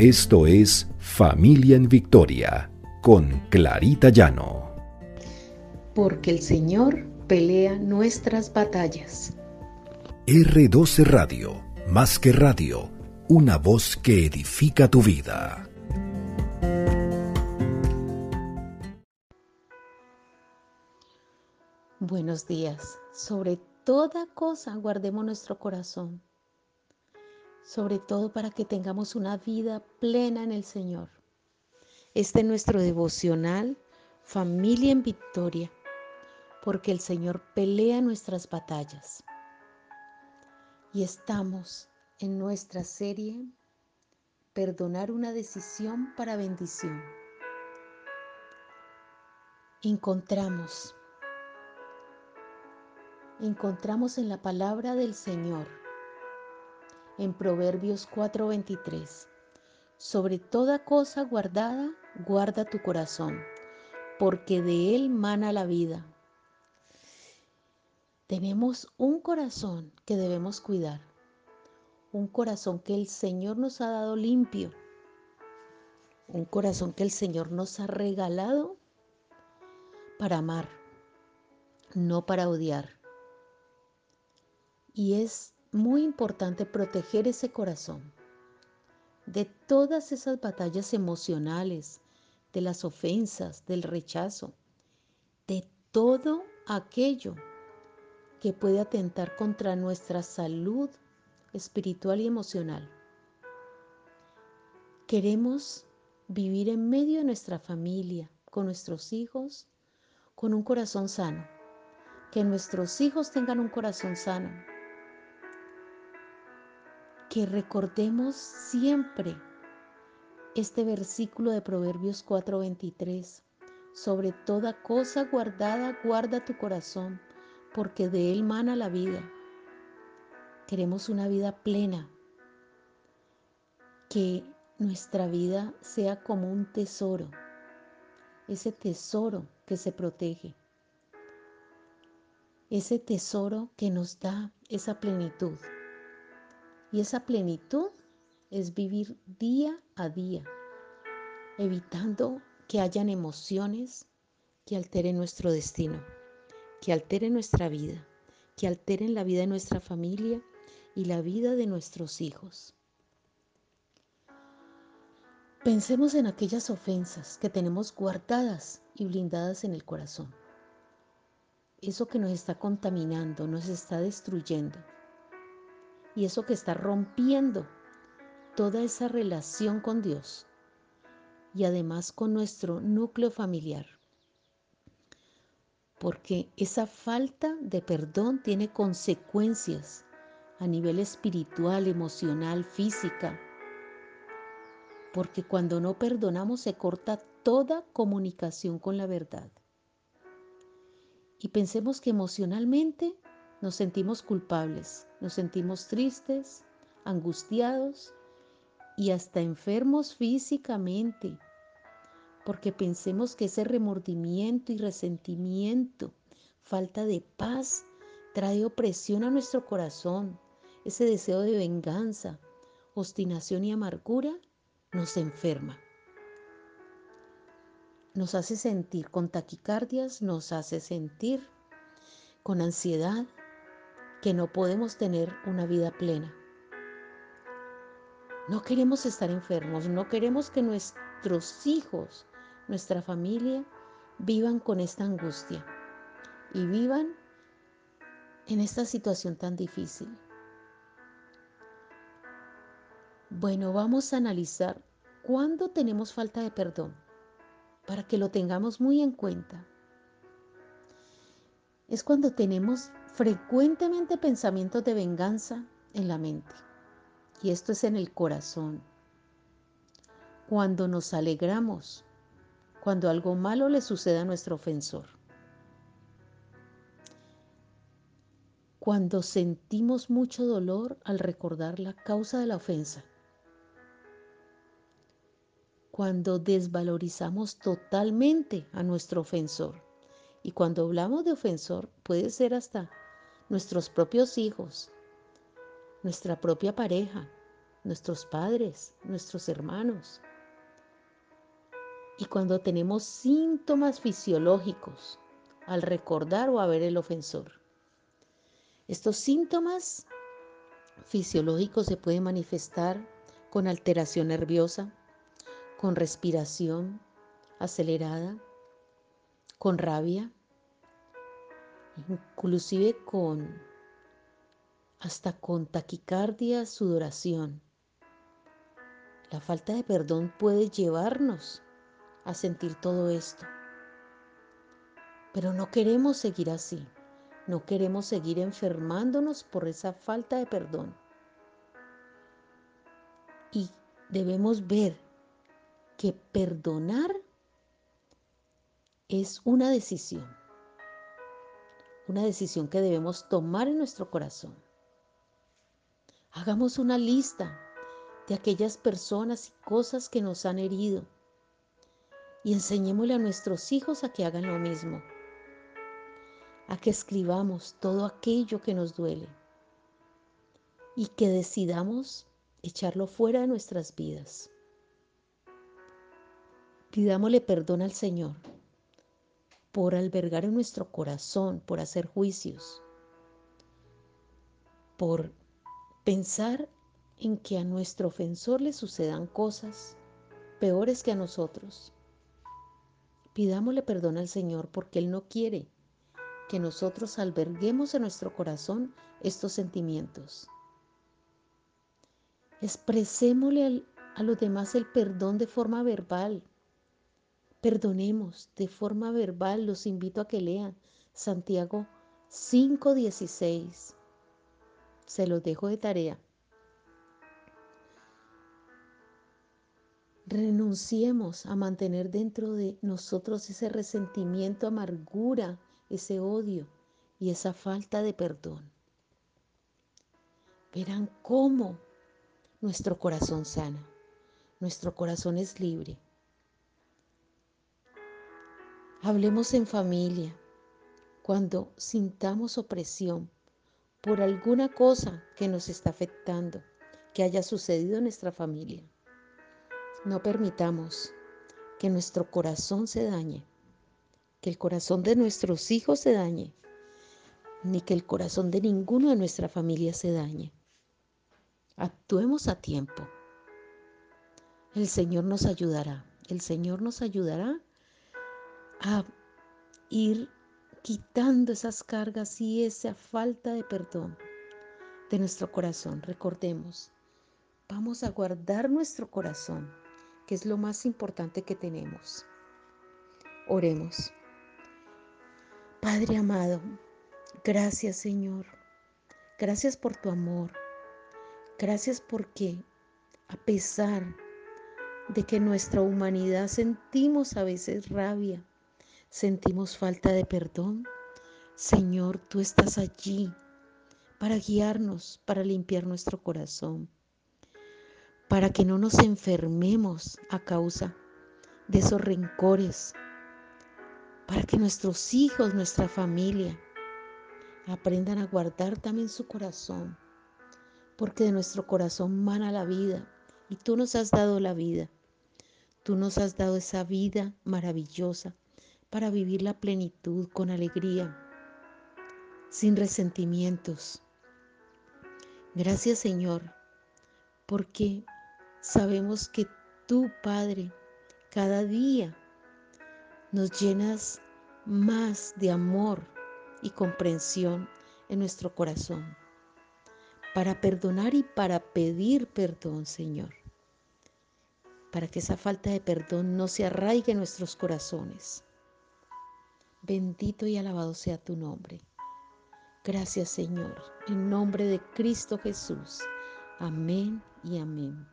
Esto es Familia en Victoria con Clarita Llano. Porque el Señor pelea nuestras batallas. R12 Radio, más que radio, una voz que edifica tu vida. Buenos días. Sobre toda cosa guardemos nuestro corazón sobre todo para que tengamos una vida plena en el Señor. Este es nuestro devocional, familia en victoria, porque el Señor pelea nuestras batallas. Y estamos en nuestra serie Perdonar una decisión para bendición. Encontramos, encontramos en la palabra del Señor en Proverbios 4:23. Sobre toda cosa guardada, guarda tu corazón, porque de él mana la vida. Tenemos un corazón que debemos cuidar, un corazón que el Señor nos ha dado limpio, un corazón que el Señor nos ha regalado para amar, no para odiar. Y es muy importante proteger ese corazón de todas esas batallas emocionales, de las ofensas, del rechazo, de todo aquello que puede atentar contra nuestra salud espiritual y emocional. Queremos vivir en medio de nuestra familia, con nuestros hijos, con un corazón sano. Que nuestros hijos tengan un corazón sano que recordemos siempre este versículo de Proverbios 4:23. Sobre toda cosa guardada, guarda tu corazón, porque de él mana la vida. Queremos una vida plena, que nuestra vida sea como un tesoro, ese tesoro que se protege, ese tesoro que nos da esa plenitud. Y esa plenitud es vivir día a día, evitando que hayan emociones que alteren nuestro destino, que alteren nuestra vida, que alteren la vida de nuestra familia y la vida de nuestros hijos. Pensemos en aquellas ofensas que tenemos guardadas y blindadas en el corazón. Eso que nos está contaminando, nos está destruyendo y eso que está rompiendo toda esa relación con Dios y además con nuestro núcleo familiar. Porque esa falta de perdón tiene consecuencias a nivel espiritual, emocional, física. Porque cuando no perdonamos se corta toda comunicación con la verdad. Y pensemos que emocionalmente nos sentimos culpables, nos sentimos tristes, angustiados y hasta enfermos físicamente, porque pensemos que ese remordimiento y resentimiento, falta de paz, trae opresión a nuestro corazón, ese deseo de venganza, obstinación y amargura nos enferma. Nos hace sentir con taquicardias, nos hace sentir con ansiedad, que no podemos tener una vida plena. No queremos estar enfermos, no queremos que nuestros hijos, nuestra familia, vivan con esta angustia y vivan en esta situación tan difícil. Bueno, vamos a analizar cuándo tenemos falta de perdón para que lo tengamos muy en cuenta. Es cuando tenemos frecuentemente pensamientos de venganza en la mente. Y esto es en el corazón. Cuando nos alegramos, cuando algo malo le sucede a nuestro ofensor. Cuando sentimos mucho dolor al recordar la causa de la ofensa. Cuando desvalorizamos totalmente a nuestro ofensor. Y cuando hablamos de ofensor, puede ser hasta nuestros propios hijos, nuestra propia pareja, nuestros padres, nuestros hermanos. Y cuando tenemos síntomas fisiológicos al recordar o a ver el ofensor. Estos síntomas fisiológicos se pueden manifestar con alteración nerviosa, con respiración acelerada, con rabia, inclusive con hasta con taquicardia, sudoración. La falta de perdón puede llevarnos a sentir todo esto. Pero no queremos seguir así. No queremos seguir enfermándonos por esa falta de perdón. Y debemos ver que perdonar es una decisión. Una decisión que debemos tomar en nuestro corazón. Hagamos una lista de aquellas personas y cosas que nos han herido y enseñémosle a nuestros hijos a que hagan lo mismo, a que escribamos todo aquello que nos duele y que decidamos echarlo fuera de nuestras vidas. Pidámosle perdón al Señor por albergar en nuestro corazón, por hacer juicios, por Pensar en que a nuestro ofensor le sucedan cosas peores que a nosotros. Pidámosle perdón al Señor porque Él no quiere que nosotros alberguemos en nuestro corazón estos sentimientos. Expresémosle a los demás el perdón de forma verbal. Perdonemos de forma verbal. Los invito a que lean Santiago 5:16. Se los dejo de tarea. Renunciemos a mantener dentro de nosotros ese resentimiento, amargura, ese odio y esa falta de perdón. Verán cómo nuestro corazón sana, nuestro corazón es libre. Hablemos en familia cuando sintamos opresión por alguna cosa que nos está afectando, que haya sucedido en nuestra familia. No permitamos que nuestro corazón se dañe, que el corazón de nuestros hijos se dañe, ni que el corazón de ninguno de nuestra familia se dañe. Actuemos a tiempo. El Señor nos ayudará. El Señor nos ayudará a ir quitando esas cargas y esa falta de perdón de nuestro corazón. Recordemos, vamos a guardar nuestro corazón, que es lo más importante que tenemos. Oremos. Padre amado, gracias Señor. Gracias por tu amor. Gracias porque a pesar de que nuestra humanidad sentimos a veces rabia, sentimos falta de perdón, Señor, tú estás allí para guiarnos, para limpiar nuestro corazón, para que no nos enfermemos a causa de esos rencores, para que nuestros hijos, nuestra familia, aprendan a guardar también su corazón, porque de nuestro corazón mana la vida y tú nos has dado la vida. Tú nos has dado esa vida maravillosa para vivir la plenitud con alegría, sin resentimientos. Gracias Señor, porque sabemos que tú, Padre, cada día nos llenas más de amor y comprensión en nuestro corazón, para perdonar y para pedir perdón, Señor, para que esa falta de perdón no se arraigue en nuestros corazones Bendito y alabado sea tu nombre. Gracias Señor, en nombre de Cristo Jesús. Amén y amén.